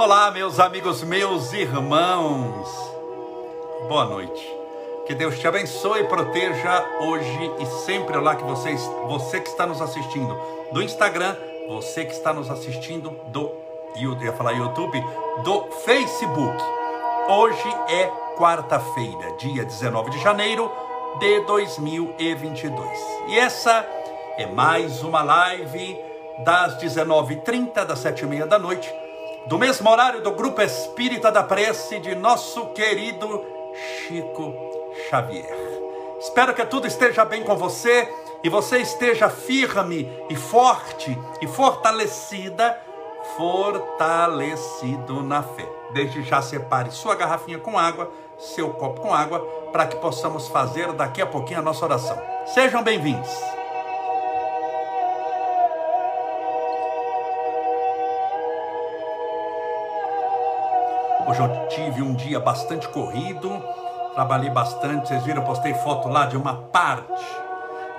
Olá, meus amigos, meus irmãos. Boa noite. Que Deus te abençoe e proteja hoje e sempre. Olá que vocês, você que está nos assistindo do Instagram, você que está nos assistindo do ia falar YouTube, do Facebook. Hoje é quarta-feira, dia 19 de janeiro de 2022. E essa é mais uma live das 19h30, das 7h30 da noite, do mesmo horário do Grupo Espírita da Prece de nosso querido Chico Xavier. Espero que tudo esteja bem com você e você esteja firme e forte e fortalecida, fortalecido na fé. Desde já separe sua garrafinha com água, seu copo com água, para que possamos fazer daqui a pouquinho a nossa oração. Sejam bem-vindos. Hoje eu tive um dia bastante corrido, trabalhei bastante. Vocês viram, eu postei foto lá de uma parte,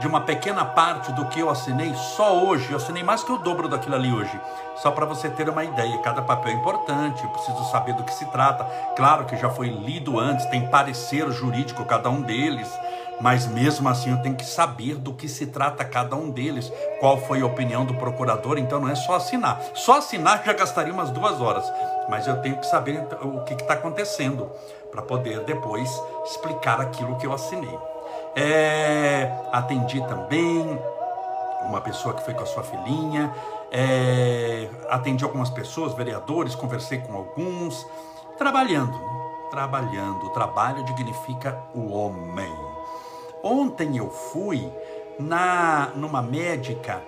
de uma pequena parte do que eu assinei só hoje. Eu assinei mais que o dobro daquilo ali hoje. Só para você ter uma ideia, cada papel é importante, eu preciso saber do que se trata. Claro que já foi lido antes, tem parecer jurídico cada um deles mas mesmo assim eu tenho que saber do que se trata cada um deles, qual foi a opinião do procurador, então não é só assinar. Só assinar já gastaria umas duas horas, mas eu tenho que saber o que está acontecendo para poder depois explicar aquilo que eu assinei. É, atendi também uma pessoa que foi com a sua filhinha, é, atendi algumas pessoas, vereadores, conversei com alguns, trabalhando, trabalhando. O trabalho dignifica o homem. Ontem eu fui na numa médica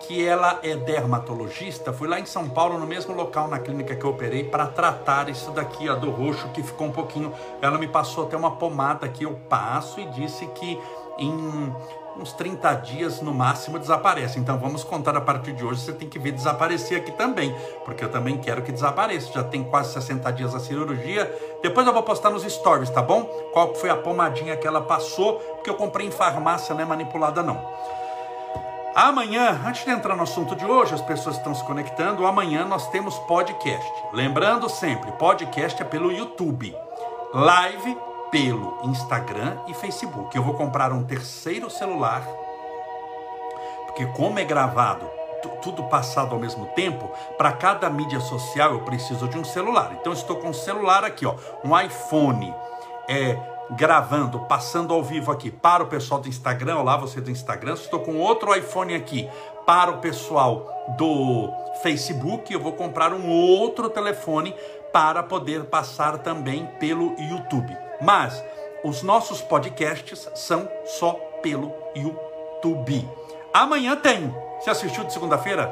que ela é dermatologista, fui lá em São Paulo, no mesmo local na clínica que eu operei, para tratar isso daqui, a do roxo, que ficou um pouquinho. Ela me passou até uma pomada que eu passo e disse que em uns 30 dias no máximo desaparece. Então vamos contar a partir de hoje, você tem que ver desaparecer aqui também, porque eu também quero que desapareça. Já tem quase 60 dias a cirurgia. Depois eu vou postar nos stories, tá bom? Qual foi a pomadinha que ela passou, porque eu comprei em farmácia, não é manipulada não. Amanhã, antes de entrar no assunto de hoje, as pessoas estão se conectando. Amanhã nós temos podcast. Lembrando sempre, podcast é pelo YouTube. Live pelo Instagram e Facebook. Eu vou comprar um terceiro celular, porque como é gravado tudo passado ao mesmo tempo, para cada mídia social eu preciso de um celular. Então estou com um celular aqui, ó, um iPhone, é gravando, passando ao vivo aqui para o pessoal do Instagram, olá você do Instagram, estou com outro iPhone aqui para o pessoal do Facebook, eu vou comprar um outro telefone para poder passar também pelo YouTube. Mas os nossos podcasts são só pelo YouTube. Amanhã tem. Você assistiu de segunda-feira?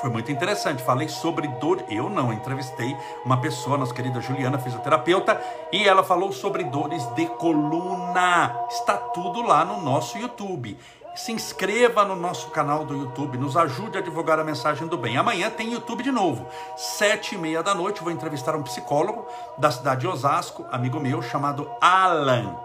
Foi muito interessante. Falei sobre dor. Eu não entrevistei uma pessoa, nossa querida Juliana, fisioterapeuta, e ela falou sobre dores de coluna. Está tudo lá no nosso YouTube se inscreva no nosso canal do YouTube, nos ajude a divulgar a mensagem do bem. Amanhã tem YouTube de novo, sete e meia da noite, vou entrevistar um psicólogo da cidade de Osasco, amigo meu, chamado Alan,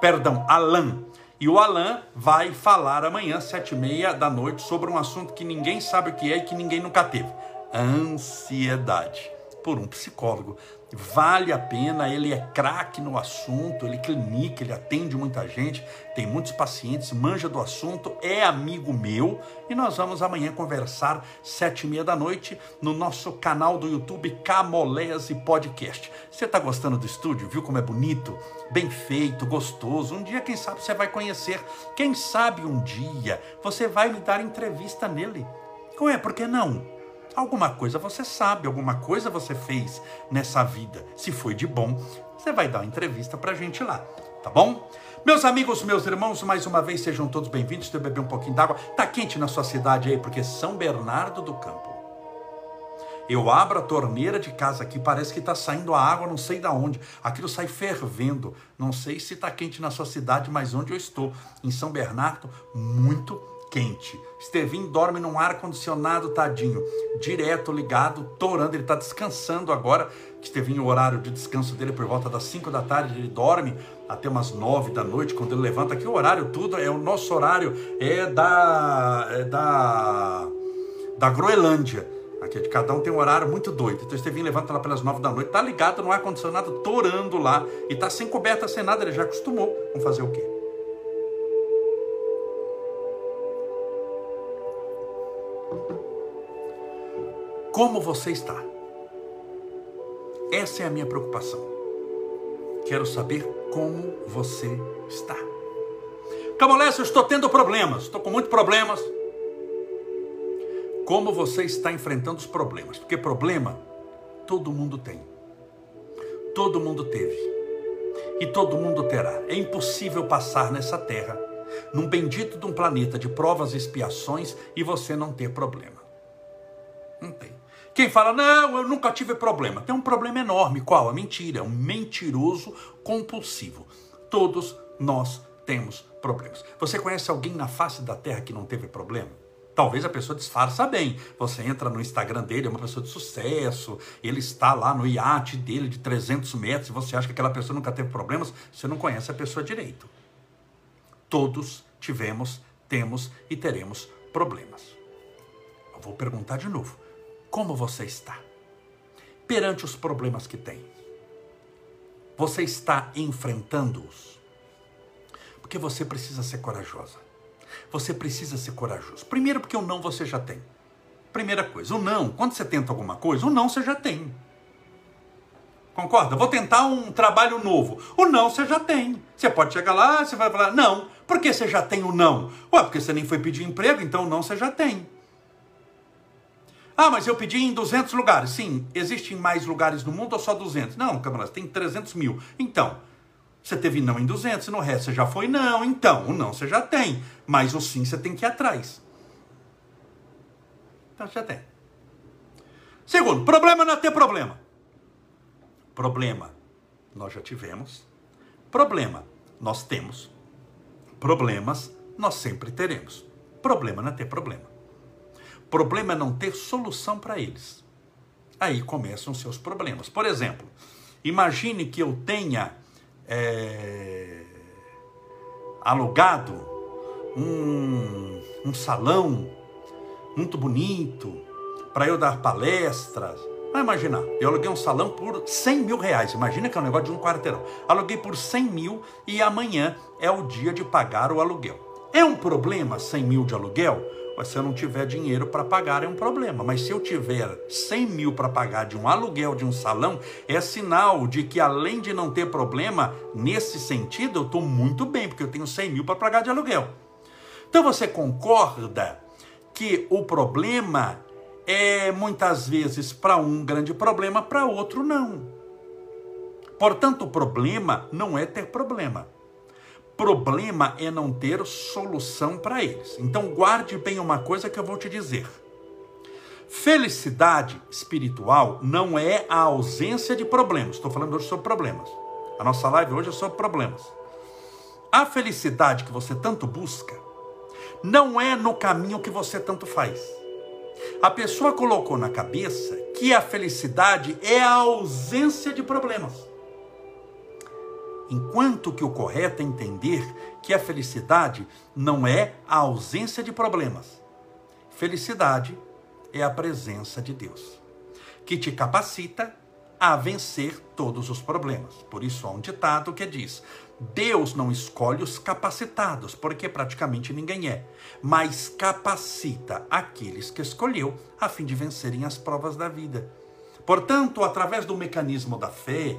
perdão, Alan. E o Alan vai falar amanhã, sete e meia da noite, sobre um assunto que ninguém sabe o que é e que ninguém nunca teve, ansiedade, por um psicólogo vale a pena, ele é craque no assunto, ele clinica, ele atende muita gente, tem muitos pacientes, manja do assunto, é amigo meu e nós vamos amanhã conversar sete e meia da noite no nosso canal do YouTube Camolese Podcast. Você está gostando do estúdio? Viu como é bonito? Bem feito, gostoso. Um dia, quem sabe, você vai conhecer. Quem sabe um dia você vai me dar entrevista nele. Como é? Por que não? Alguma coisa você sabe, alguma coisa você fez nessa vida. Se foi de bom, você vai dar uma entrevista pra gente lá, tá bom? Meus amigos, meus irmãos, mais uma vez sejam todos bem-vindos. Deixa eu beber um pouquinho d'água. Tá quente na sua cidade aí, porque São Bernardo do Campo. Eu abro a torneira de casa aqui, parece que está saindo a água, não sei da onde. Aquilo sai fervendo. Não sei se está quente na sua cidade, mas onde eu estou, em São Bernardo, muito quente. Estevinho dorme num ar condicionado, tadinho, direto ligado, torando. Ele está descansando agora. Estevinho, o horário de descanso dele por volta das 5 da tarde, ele dorme até umas 9 da noite, quando ele levanta. Aqui o horário tudo é o nosso horário, é da é da da Groenlândia. Aqui, de cada um tem um horário muito doido. Então, Estevinho levanta lá pelas nove da noite, tá ligado no ar-condicionado, torando lá, e tá sem coberta, sem nada, ele já acostumou. Vamos fazer o quê? Como você está? Essa é a minha preocupação. Quero saber como você está. Camolés, eu estou tendo problemas, estou com muitos problemas. Como você está enfrentando os problemas? Porque problema todo mundo tem. Todo mundo teve. E todo mundo terá. É impossível passar nessa terra, num bendito de um planeta de provas e expiações, e você não ter problema. Não tem. Quem fala, não, eu nunca tive problema. Tem um problema enorme. Qual? A mentira. É um mentiroso compulsivo. Todos nós temos problemas. Você conhece alguém na face da terra que não teve problema? Talvez a pessoa disfarça bem. Você entra no Instagram dele, é uma pessoa de sucesso, ele está lá no iate dele de 300 metros, e você acha que aquela pessoa nunca teve problemas, você não conhece a pessoa direito. Todos tivemos, temos e teremos problemas. Eu vou perguntar de novo: como você está? Perante os problemas que tem, você está enfrentando-os? Porque você precisa ser corajosa. Você precisa ser corajoso. Primeiro, porque o não você já tem. Primeira coisa, o não, quando você tenta alguma coisa, o não você já tem. Concorda? Vou tentar um trabalho novo. O não você já tem. Você pode chegar lá, você vai falar, não. Por que você já tem o não? Ué, porque você nem foi pedir emprego, então o não você já tem. Ah, mas eu pedi em 200 lugares. Sim, existem mais lugares no mundo ou só 200? Não, camarada, tem 300 mil. Então, você teve não em 200, no resto você já foi não. Então, o não você já tem. Mas o sim você tem que ir atrás. Então, já tem. Segundo, problema não é ter problema. Problema nós já tivemos. Problema nós temos. Problemas nós sempre teremos. Problema não é ter problema. Problema é não ter solução para eles. Aí começam seus problemas. Por exemplo, imagine que eu tenha é, alugado um, um salão muito bonito para eu dar palestras. Vai imaginar, eu aluguei um salão por 100 mil reais. Imagina que é um negócio de um quarteirão. Aluguei por 100 mil e amanhã é o dia de pagar o aluguel. É um problema 100 mil de aluguel? Mas se eu não tiver dinheiro para pagar, é um problema. Mas se eu tiver 100 mil para pagar de um aluguel de um salão, é sinal de que além de não ter problema, nesse sentido, eu estou muito bem, porque eu tenho 100 mil para pagar de aluguel. Então você concorda que o problema é muitas vezes para um grande problema, para outro não. Portanto, o problema não é ter problema. Problema é não ter solução para eles. Então, guarde bem uma coisa que eu vou te dizer. Felicidade espiritual não é a ausência de problemas. Estou falando hoje sobre problemas. A nossa live hoje é sobre problemas. A felicidade que você tanto busca não é no caminho que você tanto faz. A pessoa colocou na cabeça que a felicidade é a ausência de problemas enquanto que o correto é entender que a felicidade não é a ausência de problemas. Felicidade é a presença de Deus, que te capacita a vencer todos os problemas. Por isso há um ditado que diz: Deus não escolhe os capacitados, porque praticamente ninguém é, mas capacita aqueles que escolheu a fim de vencerem as provas da vida. Portanto, através do mecanismo da fé,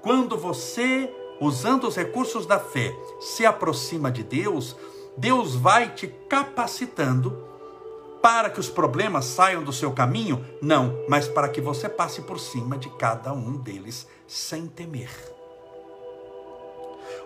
quando você usando os recursos da fé, se aproxima de Deus, Deus vai te capacitando para que os problemas saiam do seu caminho? Não, mas para que você passe por cima de cada um deles sem temer.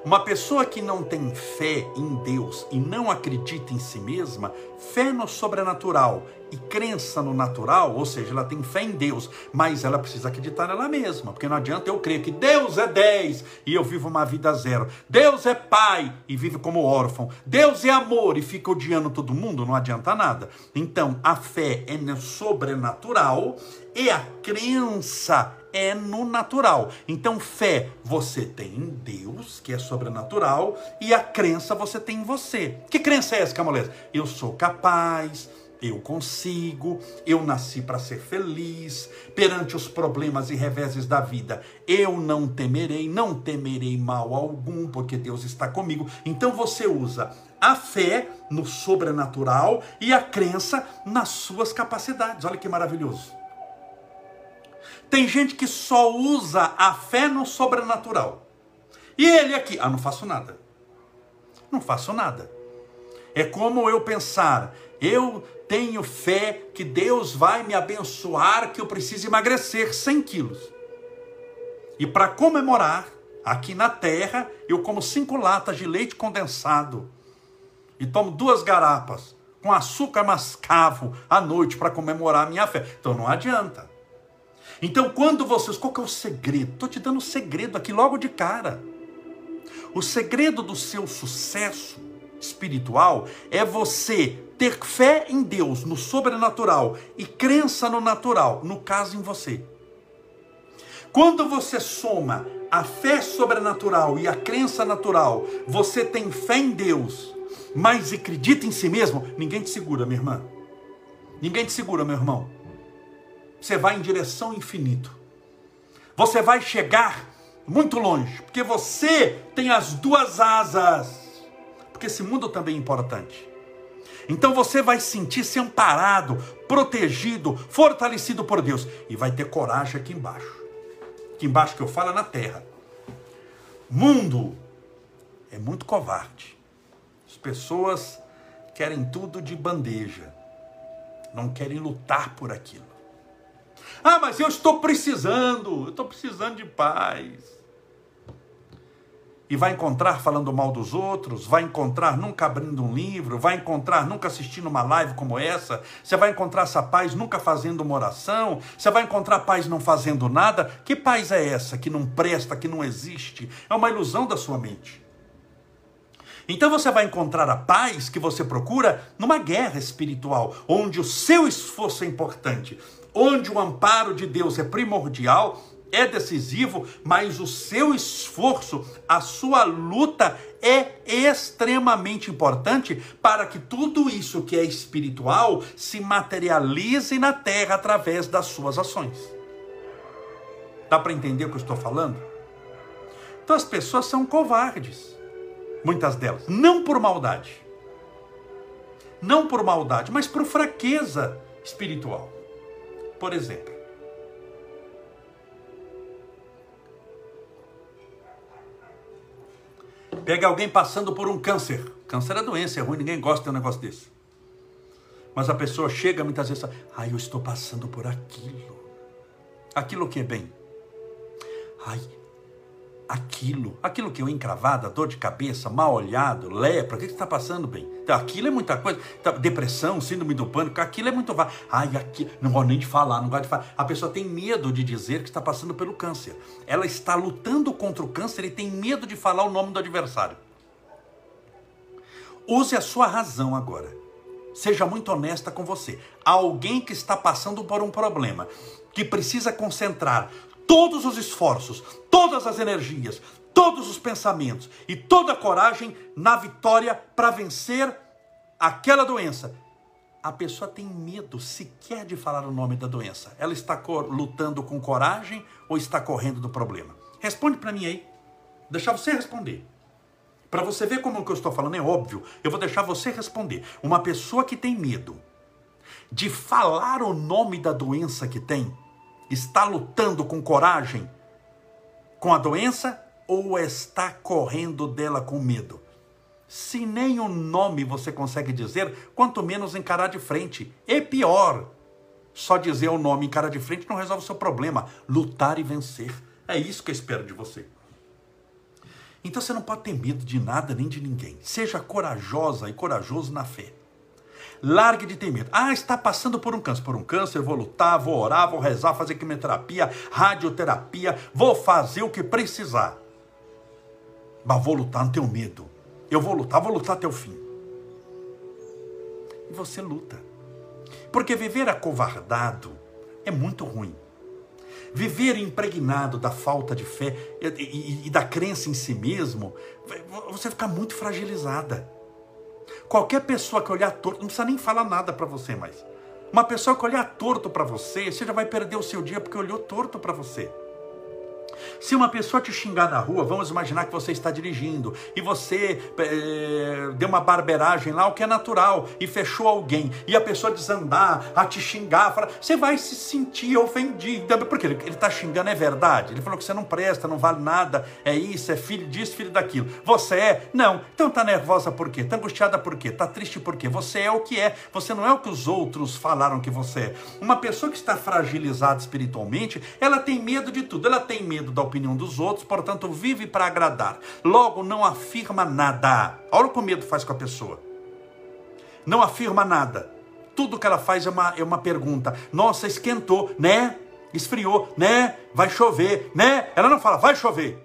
Uma pessoa que não tem fé em Deus e não acredita em si mesma, fé no sobrenatural e crença no natural, ou seja, ela tem fé em Deus, mas ela precisa acreditar nela mesma, porque não adianta eu crer que Deus é 10 e eu vivo uma vida zero. Deus é pai e vive como órfão. Deus é amor e fica odiando todo mundo, não adianta nada. Então, a fé é no sobrenatural e a crença é no natural. Então, fé você tem em Deus, que é sobrenatural, e a crença você tem em você. Que crença é essa, Camolés? Eu sou capaz, Eu consigo, eu nasci para ser feliz, perante os problemas e reveses da vida, eu não temerei, não temerei mal algum, porque Deus está comigo. Então você usa a fé no sobrenatural e a crença nas suas capacidades. Olha que maravilhoso. Tem gente que só usa a fé no sobrenatural. E ele aqui, ah, não faço nada. Não faço nada. É como eu pensar, eu tenho fé que Deus vai me abençoar, que eu preciso emagrecer 100 quilos. E para comemorar, aqui na terra, eu como cinco latas de leite condensado e tomo duas garapas com açúcar mascavo à noite para comemorar a minha fé. Então não adianta. Então quando vocês, qual que é o segredo? Estou te dando o um segredo aqui logo de cara. O segredo do seu sucesso espiritual é você ter fé em Deus, no sobrenatural, e crença no natural, no caso em você. Quando você soma a fé sobrenatural e a crença natural, você tem fé em Deus, mas acredita em si mesmo, ninguém te segura, minha irmã. Ninguém te segura, meu irmão. Você vai em direção ao infinito. Você vai chegar muito longe, porque você tem as duas asas. Porque esse mundo também é importante. Então você vai sentir-se amparado, protegido, fortalecido por Deus. E vai ter coragem aqui embaixo. Aqui embaixo que eu falo é na terra. Mundo é muito covarde. As pessoas querem tudo de bandeja, não querem lutar por aquilo. Ah, mas eu estou precisando, eu estou precisando de paz. E vai encontrar falando mal dos outros, vai encontrar nunca abrindo um livro, vai encontrar nunca assistindo uma live como essa, você vai encontrar essa paz nunca fazendo uma oração, você vai encontrar paz não fazendo nada. Que paz é essa que não presta, que não existe? É uma ilusão da sua mente. Então você vai encontrar a paz que você procura numa guerra espiritual, onde o seu esforço é importante, onde o amparo de Deus é primordial, é decisivo, mas o seu esforço, a sua luta é extremamente importante para que tudo isso que é espiritual se materialize na terra através das suas ações. Dá para entender o que eu estou falando? Então as pessoas são covardes muitas delas. Não por maldade. Não por maldade, mas por fraqueza espiritual. Por exemplo, pega alguém passando por um câncer. Câncer é doença, é ruim, ninguém gosta de um negócio desse. Mas a pessoa chega muitas vezes, ai, eu estou passando por aquilo. Aquilo que é bem. Ai, aquilo, aquilo que eu encravada, dor de cabeça, mal olhado, lepra, o que está passando bem? Então, aquilo é muita coisa, tá, depressão, síndrome do pânico, aquilo é muito Ai, aqui, não gosto nem de falar, não gosto de falar. A pessoa tem medo de dizer que está passando pelo câncer. Ela está lutando contra o câncer e tem medo de falar o nome do adversário. Use a sua razão agora. Seja muito honesta com você. Alguém que está passando por um problema, que precisa concentrar todos os esforços, todas as energias, todos os pensamentos e toda a coragem na vitória para vencer aquela doença. A pessoa tem medo sequer de falar o nome da doença. Ela está lutando com coragem ou está correndo do problema? Responde para mim aí. Deixar você responder. Para você ver como o que eu estou falando é óbvio, eu vou deixar você responder. Uma pessoa que tem medo de falar o nome da doença que tem, Está lutando com coragem com a doença ou está correndo dela com medo? Se nem o nome você consegue dizer, quanto menos encarar de frente. E pior, só dizer o nome encarar de frente não resolve o seu problema. Lutar e vencer. É isso que eu espero de você. Então você não pode ter medo de nada nem de ninguém. Seja corajosa e corajoso na fé. Largue de ter medo. Ah, está passando por um câncer. Por um câncer, vou lutar, vou orar, vou rezar, fazer quimioterapia, radioterapia, vou fazer o que precisar. Mas vou lutar, não tenho medo. Eu vou lutar, vou lutar até o fim. E você luta. Porque viver acovardado é muito ruim. Viver impregnado da falta de fé e, e, e da crença em si mesmo, você fica muito fragilizada. Qualquer pessoa que olhar torto, não precisa nem falar nada para você mais. Uma pessoa que olhar torto para você, você já vai perder o seu dia porque olhou torto para você. Se uma pessoa te xingar na rua, vamos imaginar que você está dirigindo e você é, deu uma barberagem lá, o que é natural, e fechou alguém, e a pessoa desandar, a te xingar, fala, você vai se sentir ofendida, porque ele está xingando, é verdade. Ele falou que você não presta, não vale nada, é isso, é filho disso, filho daquilo. Você é? Não. Então tá nervosa por quê? Tá angustiada por quê? Tá triste por quê? Você é o que é, você não é o que os outros falaram que você é. Uma pessoa que está fragilizada espiritualmente, ela tem medo de tudo, ela tem medo da opinião dos outros, portanto, vive para agradar. Logo, não afirma nada. Olha o que o medo faz com a pessoa. Não afirma nada. Tudo que ela faz é uma, é uma pergunta. Nossa, esquentou, né? Esfriou, né? Vai chover, né? Ela não fala, vai chover.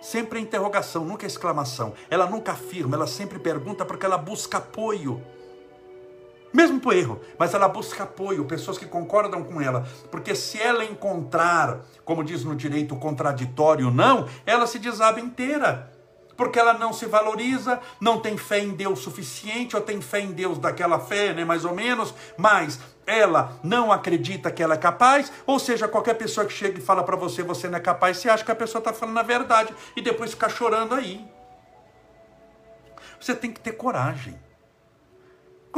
Sempre é interrogação, nunca é exclamação. Ela nunca afirma, ela sempre pergunta porque ela busca apoio. Mesmo por erro, mas ela busca apoio, pessoas que concordam com ela, porque se ela encontrar, como diz no direito contraditório, não, ela se desaba inteira. Porque ela não se valoriza, não tem fé em Deus suficiente, ou tem fé em Deus daquela fé, né, mais ou menos, mas ela não acredita que ela é capaz, ou seja, qualquer pessoa que chega e fala para você, você não é capaz, você acha que a pessoa está falando a verdade, e depois fica chorando aí. Você tem que ter coragem.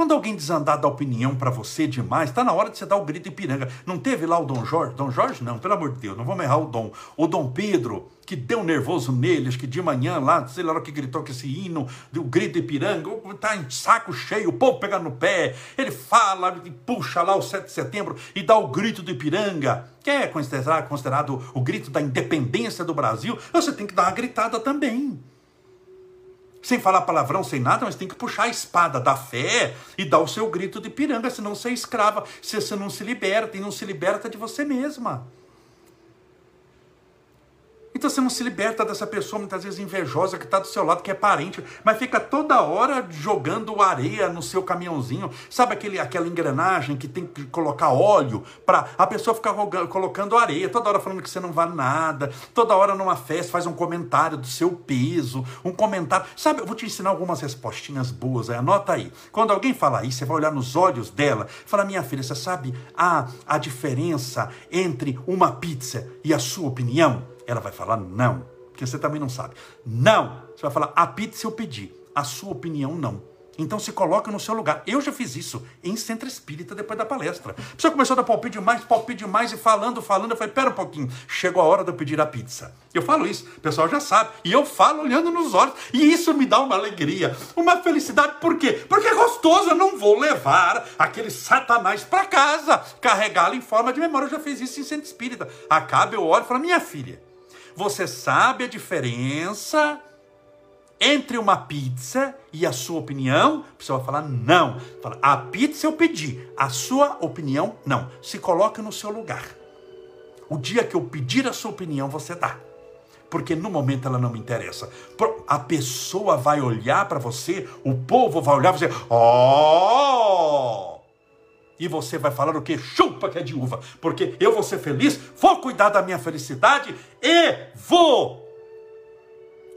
Quando alguém desandar da opinião para você demais, está na hora de você dar o grito Ipiranga. Não teve lá o Dom Jorge? Dom Jorge não, pelo amor de Deus, não vamos errar o Dom. O Dom Pedro, que deu nervoso nele, acho que de manhã lá, sei lá o que gritou com esse hino, o grito Ipiranga, tá em saco cheio, o povo pega no pé, ele fala, e puxa lá o 7 de setembro e dá o grito do Ipiranga, que é considerado, considerado o grito da independência do Brasil, você tem que dar uma gritada também sem falar palavrão, sem nada, mas tem que puxar a espada da fé e dar o seu grito de piranga, senão você é escrava, se você não se liberta e não se liberta de você mesma. Então você não se liberta dessa pessoa muitas vezes invejosa que está do seu lado, que é parente, mas fica toda hora jogando areia no seu caminhãozinho. Sabe aquele, aquela engrenagem que tem que colocar óleo para a pessoa ficar colocando areia, toda hora falando que você não vale nada, toda hora numa festa faz um comentário do seu peso, um comentário. Sabe, eu vou te ensinar algumas respostinhas boas, aí, anota aí. Quando alguém falar isso, você vai olhar nos olhos dela, fala: minha filha, você sabe a, a diferença entre uma pizza e a sua opinião? Ela vai falar não, porque você também não sabe. Não! Você vai falar, a pizza eu pedi, a sua opinião não. Então se coloca no seu lugar. Eu já fiz isso em centro espírita depois da palestra. A pessoa começou a dar palpite demais, palpite demais, e falando, falando. Eu falei, pera um pouquinho, chegou a hora de eu pedir a pizza. Eu falo isso, o pessoal já sabe. E eu falo olhando nos olhos. E isso me dá uma alegria, uma felicidade. Por quê? Porque é gostoso. Eu não vou levar aquele satanás para casa, carregá-lo em forma de memória. Eu já fiz isso em centro espírita. Acaba, eu olho e falo, minha filha, você sabe a diferença entre uma pizza e a sua opinião? A pessoa vai falar não. Fala, a pizza eu pedi, a sua opinião não. Se coloque no seu lugar. O dia que eu pedir a sua opinião, você dá. Porque no momento ela não me interessa. A pessoa vai olhar para você, o povo vai olhar para você, oh! E você vai falar o que? Chupa que é de uva. Porque eu vou ser feliz, vou cuidar da minha felicidade e vou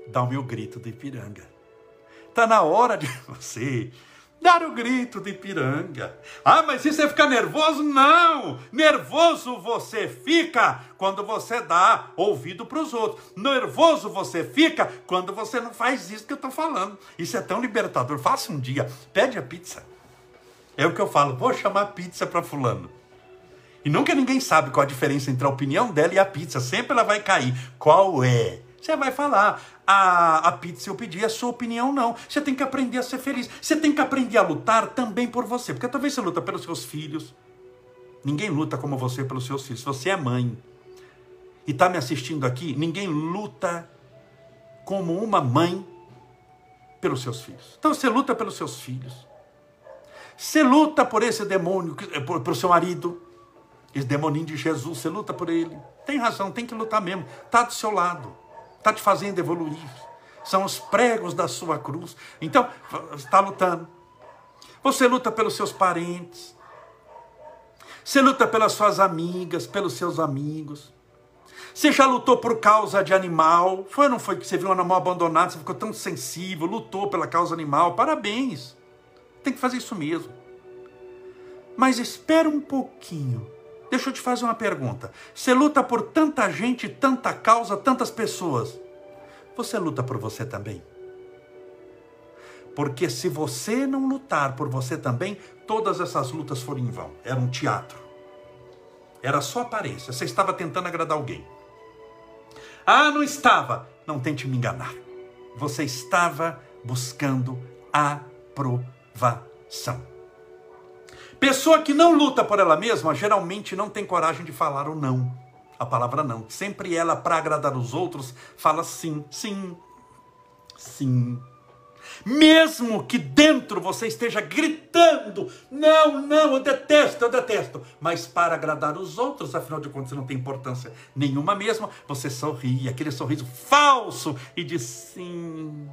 dar o meu grito de Ipiranga. Está na hora de você dar o grito de Ipiranga. Ah, mas se você ficar nervoso, não! Nervoso você fica quando você dá ouvido para os outros. Nervoso você fica quando você não faz isso que eu estou falando. Isso é tão libertador. Faça um dia, pede a pizza. É o que eu falo, vou chamar pizza para fulano. E nunca ninguém sabe qual a diferença entre a opinião dela e a pizza. Sempre ela vai cair. Qual é? Você vai falar, a, a pizza eu pedi, a sua opinião não. Você tem que aprender a ser feliz. Você tem que aprender a lutar também por você. Porque talvez você luta pelos seus filhos. Ninguém luta como você pelos seus filhos. Você é mãe e está me assistindo aqui, ninguém luta como uma mãe pelos seus filhos. Então você luta pelos seus filhos. Você luta por esse demônio, por, por seu marido, esse demoninho de Jesus, você luta por ele. Tem razão, tem que lutar mesmo. Está do seu lado, está te fazendo evoluir. São os pregos da sua cruz. Então, está lutando. Você luta pelos seus parentes. Você luta pelas suas amigas, pelos seus amigos. Você já lutou por causa de animal? Foi ou não foi que você viu um animal abandonado, você ficou tão sensível, lutou pela causa animal? Parabéns. Tem que fazer isso mesmo. Mas espera um pouquinho. Deixa eu te fazer uma pergunta. Você luta por tanta gente, tanta causa, tantas pessoas. Você luta por você também? Porque se você não lutar por você também, todas essas lutas foram em vão. Era um teatro. Era só aparência. Você estava tentando agradar alguém. Ah, não estava. Não tente me enganar. Você estava buscando aprovação. Pessoa que não luta por ela mesma geralmente não tem coragem de falar o não. A palavra não. Sempre ela, para agradar os outros, fala sim, sim, sim. Mesmo que dentro você esteja gritando, não, não, eu detesto, eu detesto. Mas para agradar os outros, afinal de contas, não tem importância nenhuma mesmo, você sorri, aquele sorriso falso, e diz sim,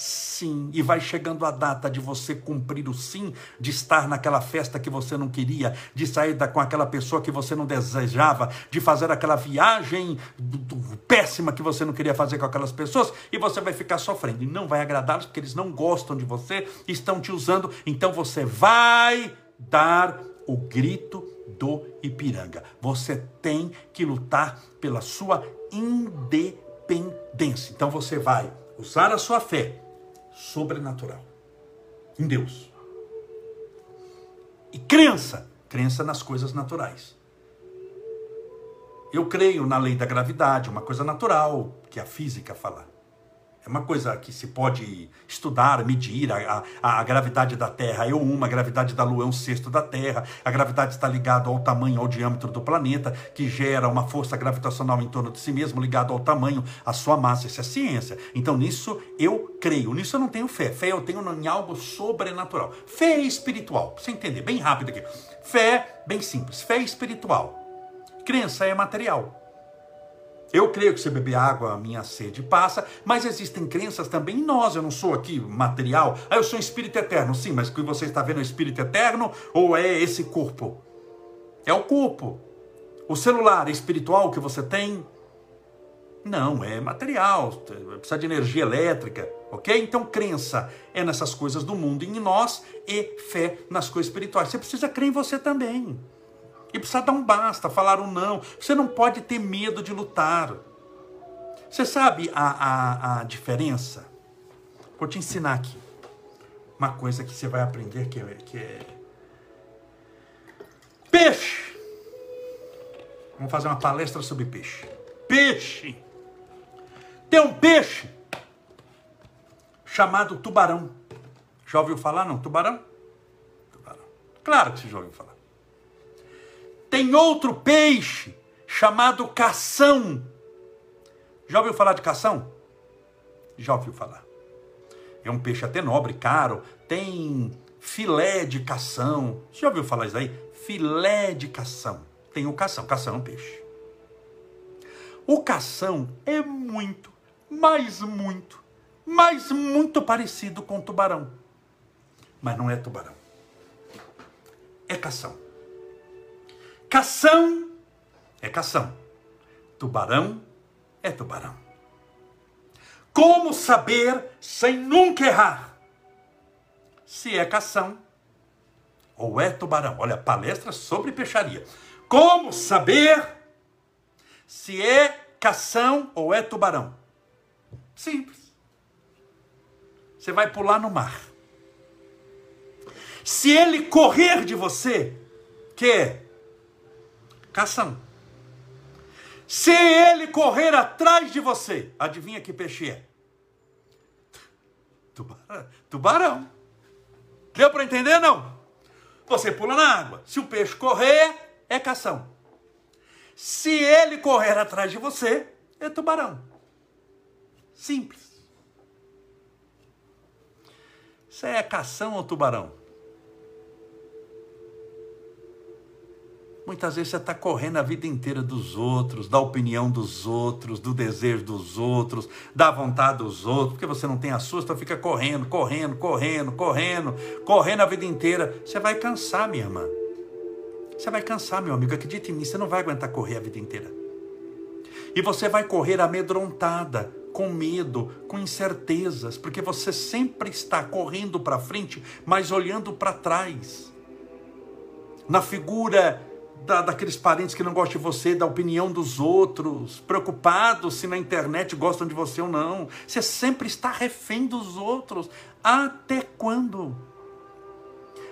sim. E vai chegando a data de você cumprir o sim, de estar naquela festa que você não queria, de sair da, com aquela pessoa que você não desejava, de fazer aquela viagem do, do, péssima que você não queria fazer com aquelas pessoas, e você vai ficar sofrendo. E não vai agradá-los porque eles não gostam de você, estão te usando. Então você vai dar o grito do Ipiranga. Você tem que lutar pela sua independência. Então você vai usar a sua fé sobrenatural em Deus. E crença, crença nas coisas naturais. Eu creio na lei da gravidade, uma coisa natural que a física fala. É uma coisa que se pode estudar, medir. A, a, a, gravidade da Terra é uma, a gravidade da Lua é um sexto da Terra. A gravidade está ligada ao tamanho, ao diâmetro do planeta, que gera uma força gravitacional em torno de si mesmo, ligado ao tamanho, à sua massa. Isso é ciência. Então nisso eu creio. Nisso eu não tenho fé. Fé eu tenho em algo sobrenatural. Fé espiritual. Pra você entender, bem rápido aqui. Fé, bem simples. Fé espiritual. Crença é material. Eu creio que se beber água, a minha sede passa, mas existem crenças também em nós. Eu não sou aqui material. Ah, eu sou um espírito eterno. Sim, mas o que você está vendo é espírito eterno ou é esse corpo? É o corpo. O celular espiritual que você tem? Não, é material, precisa de energia elétrica, ok? Então, crença é nessas coisas do mundo em nós e fé nas coisas espirituais. Você precisa crer em você também. E precisa dar um basta, falar um não. Você não pode ter medo de lutar. Você sabe a, a, a diferença? Vou te ensinar aqui. Uma coisa que você vai aprender que é, que é... Peixe! Vamos fazer uma palestra sobre peixe. Peixe! Tem um peixe chamado tubarão. Já ouviu falar, não? Tubarão? Tubarão. Claro que você já ouviu falar. Tem outro peixe chamado cação. Já ouviu falar de cação? Já ouviu falar. É um peixe até nobre, caro. Tem filé de cação. Já ouviu falar isso aí? Filé de cação. Tem o cação. Cação é um peixe. O cação é muito, mas muito, mas muito parecido com tubarão. Mas não é tubarão. É cação. Cação é cação. Tubarão é tubarão. Como saber sem nunca errar se é cação ou é tubarão? Olha, palestra sobre peixaria. Como saber se é cação ou é tubarão? Simples. Você vai pular no mar. Se ele correr de você, que é cação. Se ele correr atrás de você, adivinha que peixe é? Tubarão. Tubarão. Deu para entender não? Você pula na água. Se o peixe correr, é cação. Se ele correr atrás de você, é tubarão. Simples. Você é cação ou tubarão? Muitas vezes você está correndo a vida inteira dos outros, da opinião dos outros, do desejo dos outros, da vontade dos outros, porque você não tem a sua, então fica correndo, correndo, correndo, correndo, correndo a vida inteira. Você vai cansar, minha irmã. Você vai cansar, meu amigo. Acredite em mim, você não vai aguentar correr a vida inteira. E você vai correr amedrontada, com medo, com incertezas, porque você sempre está correndo para frente, mas olhando para trás. Na figura da, daqueles parentes que não gostam de você, da opinião dos outros, preocupados se na internet gostam de você ou não. Você sempre está refém dos outros. Até quando?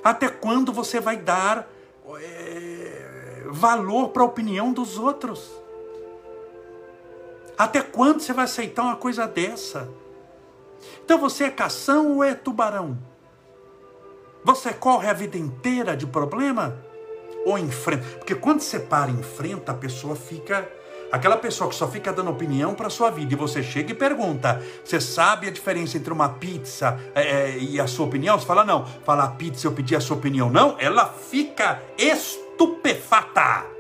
Até quando você vai dar é, valor para a opinião dos outros? Até quando você vai aceitar uma coisa dessa? Então você é cação ou é tubarão? Você corre a vida inteira de problema? Ou enfrenta? Porque quando você para e enfrenta, a pessoa fica. Aquela pessoa que só fica dando opinião para sua vida e você chega e pergunta: Você sabe a diferença entre uma pizza é, é, e a sua opinião? Você fala: Não. Fala pizza, eu pedi a sua opinião. Não. Ela fica estupefata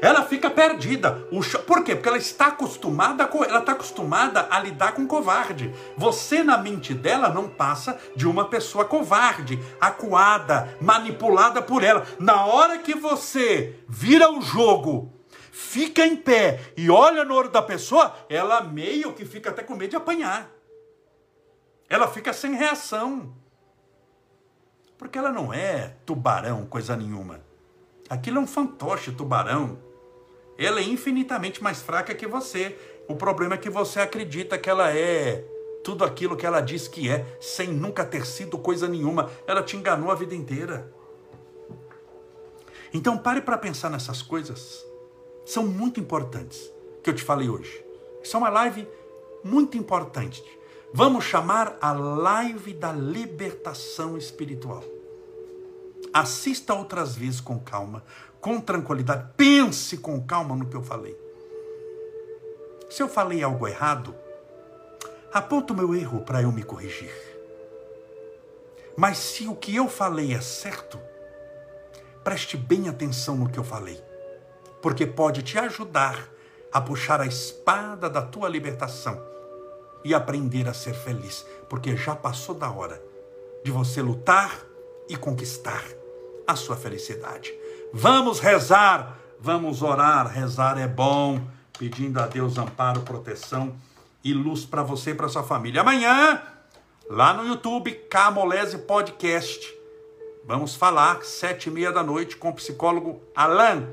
ela fica perdida. Por quê? Porque ela está acostumada, ela está acostumada a lidar com covarde. Você na mente dela não passa de uma pessoa covarde, acuada, manipulada por ela. Na hora que você vira o jogo, fica em pé e olha no olho da pessoa, ela meio que fica até com medo de apanhar. Ela fica sem reação. Porque ela não é tubarão, coisa nenhuma. Aquilo é um fantoche tubarão ela é infinitamente mais fraca que você. O problema é que você acredita que ela é tudo aquilo que ela diz que é, sem nunca ter sido coisa nenhuma. Ela te enganou a vida inteira. Então pare para pensar nessas coisas. São muito importantes que eu te falei hoje. Isso é uma live muito importante. Vamos chamar a live da libertação espiritual. Assista outras vezes com calma, com tranquilidade. Pense com calma no que eu falei. Se eu falei algo errado, aponta o meu erro para eu me corrigir. Mas se o que eu falei é certo, preste bem atenção no que eu falei, porque pode te ajudar a puxar a espada da tua libertação e aprender a ser feliz, porque já passou da hora de você lutar e conquistar a sua felicidade. Vamos rezar, vamos orar. Rezar é bom, pedindo a Deus amparo, proteção e luz para você e para sua família. Amanhã, lá no YouTube, Camolese Podcast, vamos falar sete e meia da noite com o psicólogo Alan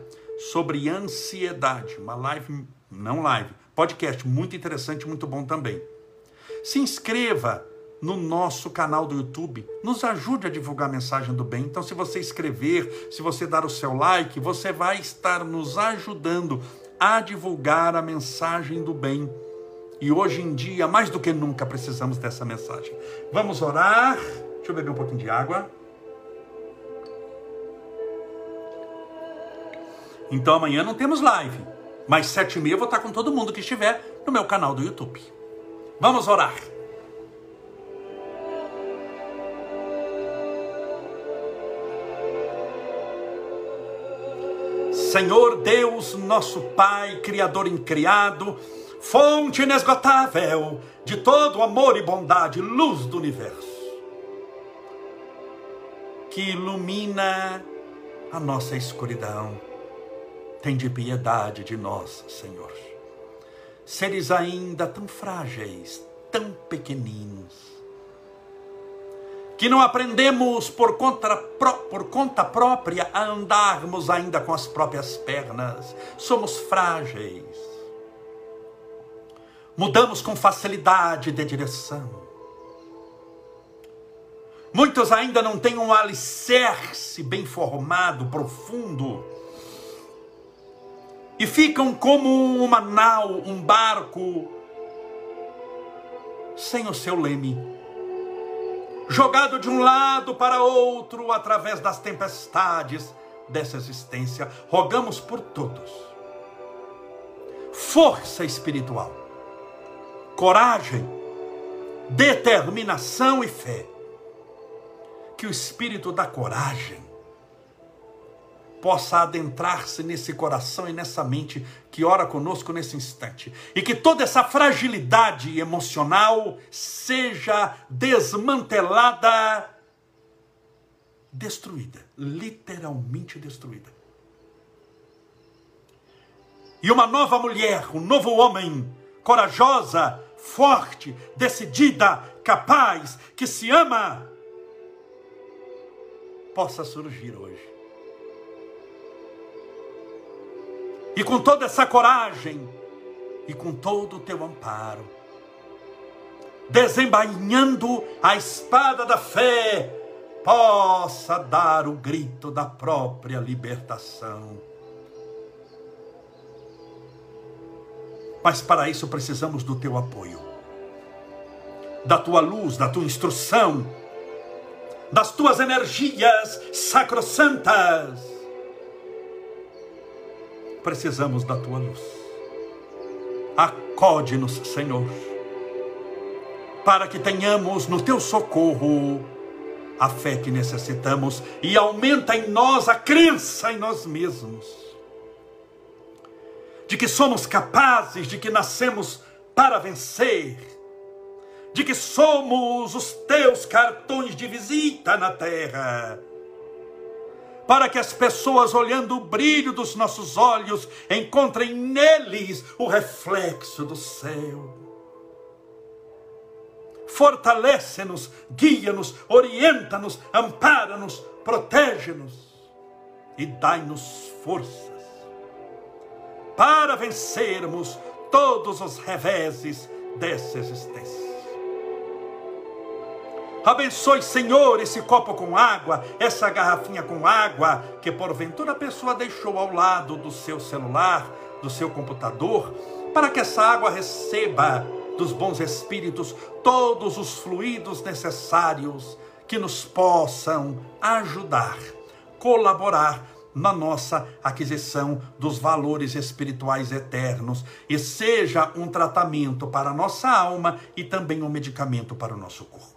sobre ansiedade. Uma live, não live, podcast muito interessante, muito bom também. Se inscreva no nosso canal do YouTube. Nos ajude a divulgar a mensagem do bem. Então, se você escrever, se você dar o seu like, você vai estar nos ajudando a divulgar a mensagem do bem. E hoje em dia, mais do que nunca, precisamos dessa mensagem. Vamos orar. Deixa eu beber um pouquinho de água. Então amanhã não temos live, mas sete e meia eu vou estar com todo mundo que estiver no meu canal do YouTube. Vamos orar. Senhor Deus, nosso Pai, Criador incriado, fonte inesgotável de todo amor e bondade, luz do universo, que ilumina a nossa escuridão. Tem de piedade de nós, Senhor. Seres ainda tão frágeis, tão pequeninos, que não aprendemos por conta, por conta própria a andarmos ainda com as próprias pernas. Somos frágeis. Mudamos com facilidade de direção. Muitos ainda não têm um alicerce bem formado, profundo. E ficam como uma nau, um barco, sem o seu leme jogado de um lado para outro através das tempestades dessa existência. Rogamos por todos. Força espiritual, coragem, determinação e fé. Que o espírito da coragem possa adentrar-se nesse coração e nessa mente que ora conosco nesse instante. E que toda essa fragilidade emocional seja desmantelada, destruída, literalmente destruída. E uma nova mulher, um novo homem, corajosa, forte, decidida, capaz, que se ama, possa surgir hoje. E com toda essa coragem, e com todo o teu amparo, desembainhando a espada da fé, possa dar o grito da própria libertação. Mas para isso precisamos do teu apoio, da tua luz, da tua instrução, das tuas energias sacrossantas. Precisamos da tua luz. Acode-nos, Senhor, para que tenhamos no teu socorro a fé que necessitamos e aumenta em nós a crença em nós mesmos. De que somos capazes, de que nascemos para vencer de que somos os teus cartões de visita na terra. Para que as pessoas, olhando o brilho dos nossos olhos, encontrem neles o reflexo do céu. Fortalece-nos, guia-nos, orienta-nos, ampara-nos, protege-nos e dai-nos forças para vencermos todos os reveses dessa existência. Abençoe, Senhor, esse copo com água, essa garrafinha com água, que porventura a pessoa deixou ao lado do seu celular, do seu computador, para que essa água receba dos bons espíritos todos os fluidos necessários que nos possam ajudar, colaborar na nossa aquisição dos valores espirituais eternos e seja um tratamento para a nossa alma e também um medicamento para o nosso corpo.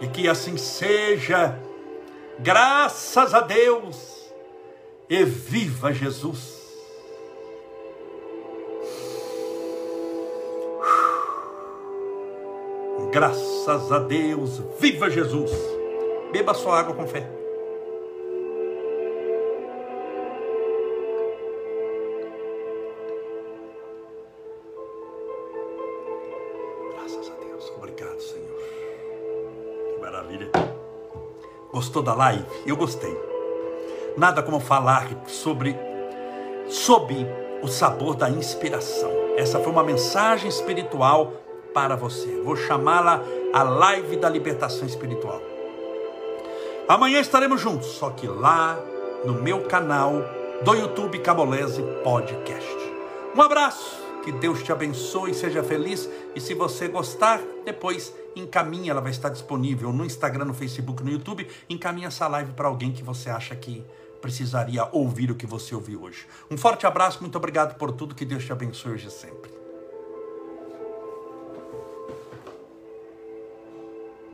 E que assim seja, graças a Deus, e viva Jesus. Graças a Deus, viva Jesus. Beba sua água com fé. Gostou da live? Eu gostei. Nada como falar sobre sob o sabor da inspiração. Essa foi uma mensagem espiritual para você. Vou chamá-la a live da libertação espiritual. Amanhã estaremos juntos, só que lá no meu canal do YouTube Cabolese Podcast. Um abraço, que Deus te abençoe, seja feliz e se você gostar, depois encaminha, ela vai estar disponível no Instagram, no Facebook, no YouTube. Encaminha essa live para alguém que você acha que precisaria ouvir o que você ouviu hoje. Um forte abraço, muito obrigado por tudo, que Deus te abençoe hoje sempre.